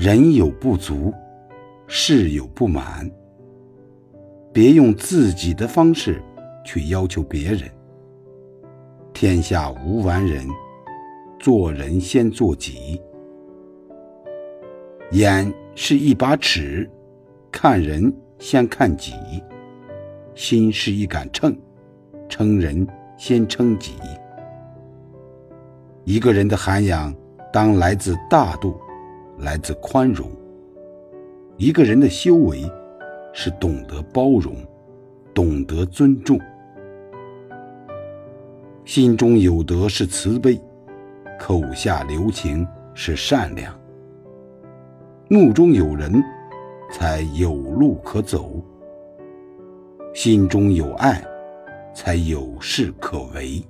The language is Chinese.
人有不足，事有不满，别用自己的方式去要求别人。天下无完人，做人先做己。眼是一把尺，看人先看己；心是一杆秤，称人先称己。一个人的涵养，当来自大度，来自宽容。一个人的修为，是懂得包容，懂得尊重。心中有德是慈悲，口下留情是善良。目中有人，才有路可走；心中有爱，才有事可为。